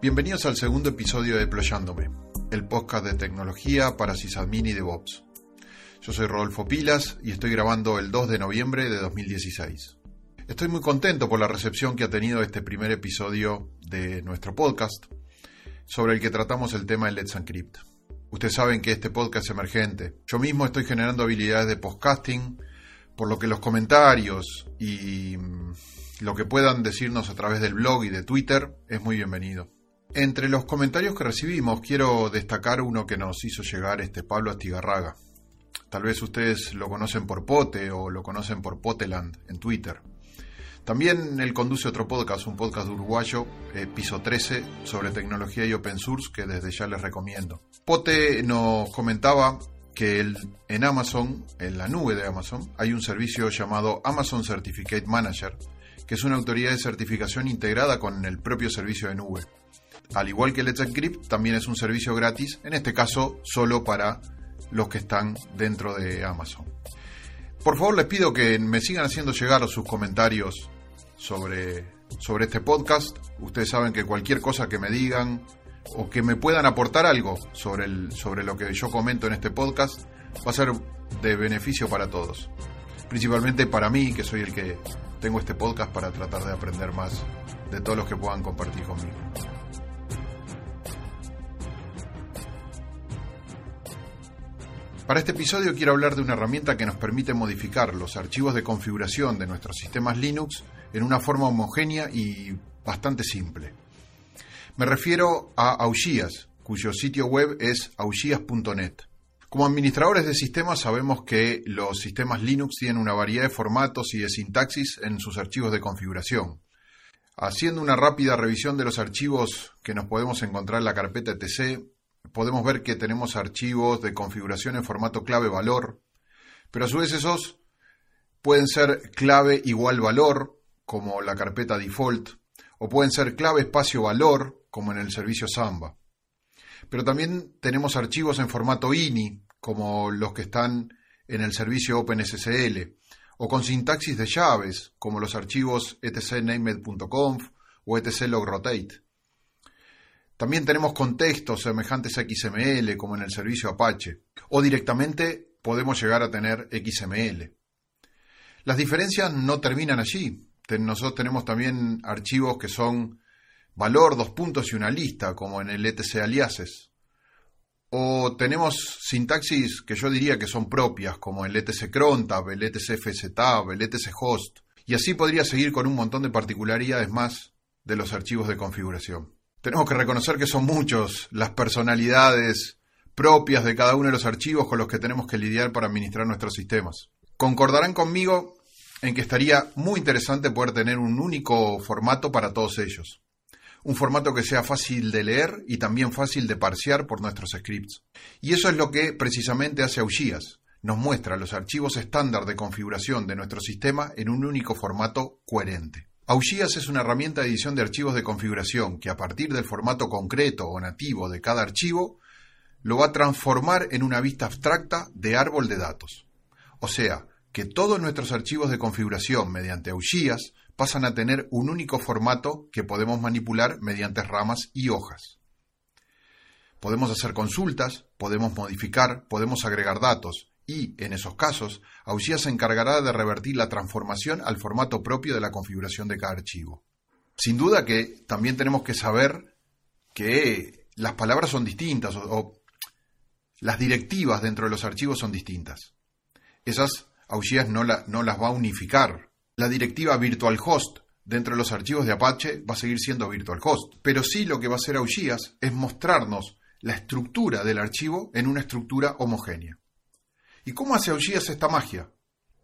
Bienvenidos al segundo episodio de Deployándome, el podcast de tecnología para sysadmin y DevOps. Yo soy Rodolfo Pilas y estoy grabando el 2 de noviembre de 2016. Estoy muy contento por la recepción que ha tenido este primer episodio de nuestro podcast, sobre el que tratamos el tema de Let's Encrypt. Ustedes saben que este podcast es emergente. Yo mismo estoy generando habilidades de podcasting, por lo que los comentarios y mm, lo que puedan decirnos a través del blog y de Twitter es muy bienvenido. Entre los comentarios que recibimos quiero destacar uno que nos hizo llegar este Pablo Astigarraga. Tal vez ustedes lo conocen por Pote o lo conocen por Poteland en Twitter. También él conduce otro podcast, un podcast uruguayo, eh, Piso 13, sobre tecnología y open source, que desde ya les recomiendo. Pote nos comentaba que en Amazon, en la nube de Amazon, hay un servicio llamado Amazon Certificate Manager, que es una autoridad de certificación integrada con el propio servicio de nube. Al igual que Let's Encrypt, también es un servicio gratis, en este caso solo para los que están dentro de Amazon. Por favor, les pido que me sigan haciendo llegar sus comentarios sobre, sobre este podcast. Ustedes saben que cualquier cosa que me digan o que me puedan aportar algo sobre, el, sobre lo que yo comento en este podcast va a ser de beneficio para todos. Principalmente para mí, que soy el que tengo este podcast para tratar de aprender más de todos los que puedan compartir conmigo. Para este episodio quiero hablar de una herramienta que nos permite modificar los archivos de configuración de nuestros sistemas Linux en una forma homogénea y bastante simple. Me refiero a Augías, cuyo sitio web es augías.net. Como administradores de sistemas sabemos que los sistemas Linux tienen una variedad de formatos y de sintaxis en sus archivos de configuración. Haciendo una rápida revisión de los archivos que nos podemos encontrar en la carpeta etc, podemos ver que tenemos archivos de configuración en formato clave valor, pero a su vez esos pueden ser clave igual valor, como la carpeta default, o pueden ser clave espacio valor, como en el servicio Samba. Pero también tenemos archivos en formato INI, como los que están en el servicio OpenSSL, o con sintaxis de llaves, como los archivos etcnamed.conf o etclogrotate. También tenemos contextos semejantes a XML, como en el servicio Apache, o directamente podemos llegar a tener XML. Las diferencias no terminan allí. Nosotros tenemos también archivos que son valor, dos puntos y una lista, como en el etc aliases. O tenemos sintaxis que yo diría que son propias, como el etc crontab, el etc fztab, el etc host. Y así podría seguir con un montón de particularidades más de los archivos de configuración tenemos que reconocer que son muchos las personalidades propias de cada uno de los archivos con los que tenemos que lidiar para administrar nuestros sistemas. Concordarán conmigo en que estaría muy interesante poder tener un único formato para todos ellos. Un formato que sea fácil de leer y también fácil de parsear por nuestros scripts. Y eso es lo que precisamente hace Augías. Nos muestra los archivos estándar de configuración de nuestro sistema en un único formato coherente. Augías es una herramienta de edición de archivos de configuración que a partir del formato concreto o nativo de cada archivo lo va a transformar en una vista abstracta de árbol de datos. O sea, que todos nuestros archivos de configuración mediante Augías pasan a tener un único formato que podemos manipular mediante ramas y hojas. Podemos hacer consultas, podemos modificar, podemos agregar datos, y, en esos casos, Augías se encargará de revertir la transformación al formato propio de la configuración de cada archivo. Sin duda que también tenemos que saber que las palabras son distintas o, las directivas dentro de los archivos son distintas. Esas Augías no, las va a unificar. La directiva virtual host dentro de los archivos de Apache va a seguir siendo virtual host, pero sí lo que va a hacer Augías es mostrarnos la estructura del archivo en una estructura homogénea. ¿Y cómo hace Augías esta magia?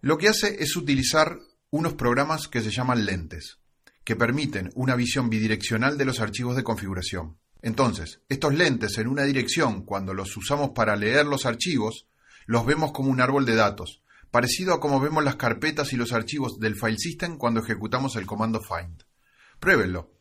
Lo que hace es utilizar unos programas que se llaman lentes, que permiten una visión bidireccional de los archivos de configuración. Entonces, estos lentes en una dirección, cuando los usamos para leer los archivos, los vemos como un árbol de datos, parecido a como vemos las carpetas y los archivos del file system cuando ejecutamos el comando find. Pruébenlo.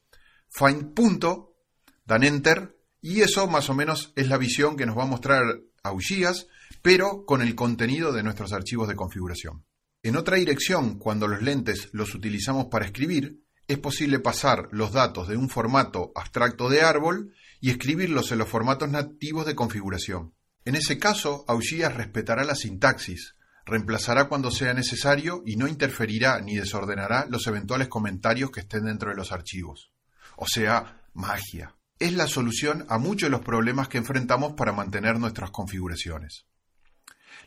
Find punto, dan enter, y eso más o menos es la visión que nos va a mostrar Augías pero con el contenido de nuestros archivos de configuración. En otra dirección, cuando los lentes los utilizamos para escribir, es posible pasar los datos de un formato abstracto de árbol y escribirlos en los formatos nativos de configuración. En ese caso, Augías respetará la sintaxis, reemplazará cuando sea necesario y no interferirá ni desordenará los eventuales comentarios que estén dentro de los archivos. O sea, magia. Es la solución a muchos de los problemas que enfrentamos para mantener nuestras configuraciones.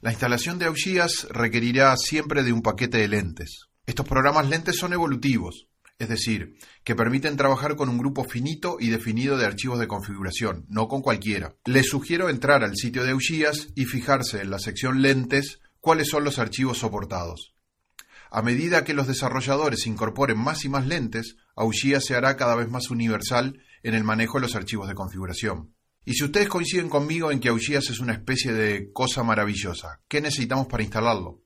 La instalación de Augías requerirá siempre de un paquete de lentes. Estos programas lentes son evolutivos, es decir, que permiten trabajar con un grupo finito y definido de archivos de configuración, no con cualquiera. Les sugiero entrar al sitio de Augías y fijarse en la sección lentes cuáles son los archivos soportados. A medida que los desarrolladores incorporen más y más lentes, Augías se hará cada vez más universal en el manejo de los archivos de configuración. Y si ustedes coinciden conmigo en que Augías es una especie de cosa maravillosa, ¿qué necesitamos para instalarlo?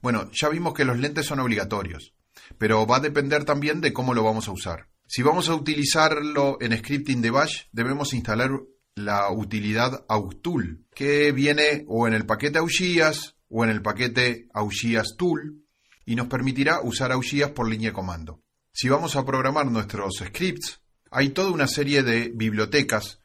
Bueno, ya vimos que los lentes son obligatorios, pero va a depender también de cómo lo vamos a usar. Si vamos a utilizarlo en scripting de bash, debemos instalar la utilidad auxtool, que viene o en el paquete Augías o en el paquete Augías Tool y nos permitirá usar Augías por línea de comando. Si vamos a programar nuestros scripts, hay toda una serie de bibliotecas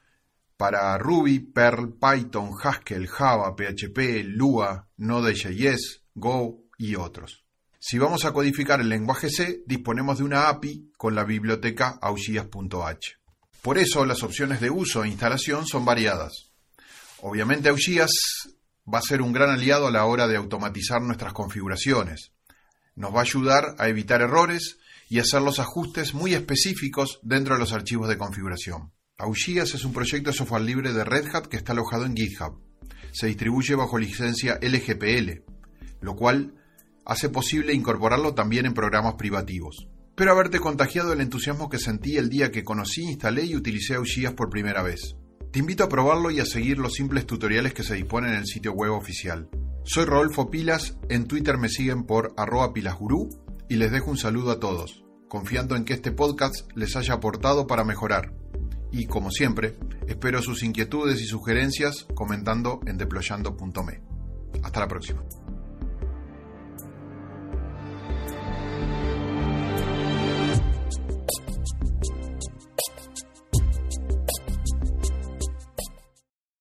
para Ruby, Perl, Python, Haskell, Java, PHP, Lua, Node.js, Go y otros. Si vamos a codificar el lenguaje C, disponemos de una API con la biblioteca augías.h. Por eso las opciones de uso e instalación son variadas. Obviamente Augías va a ser un gran aliado a la hora de automatizar nuestras configuraciones. Nos va a ayudar a evitar errores y hacer los ajustes muy específicos dentro de los archivos de configuración. Augías es un proyecto de software libre de Red Hat que está alojado en GitHub. Se distribuye bajo licencia LGPL, lo cual hace posible incorporarlo también en programas privativos. Espero haberte contagiado el entusiasmo que sentí el día que conocí, instalé y utilicé Augías por primera vez. Te invito a probarlo y a seguir los simples tutoriales que se disponen en el sitio web oficial. Soy Rodolfo Pilas, en Twitter me siguen por arroba pilasgurú y les dejo un saludo a todos, confiando en que este podcast les haya aportado para mejorar. Y como siempre, espero sus inquietudes y sugerencias comentando en deployando.me. Hasta la próxima.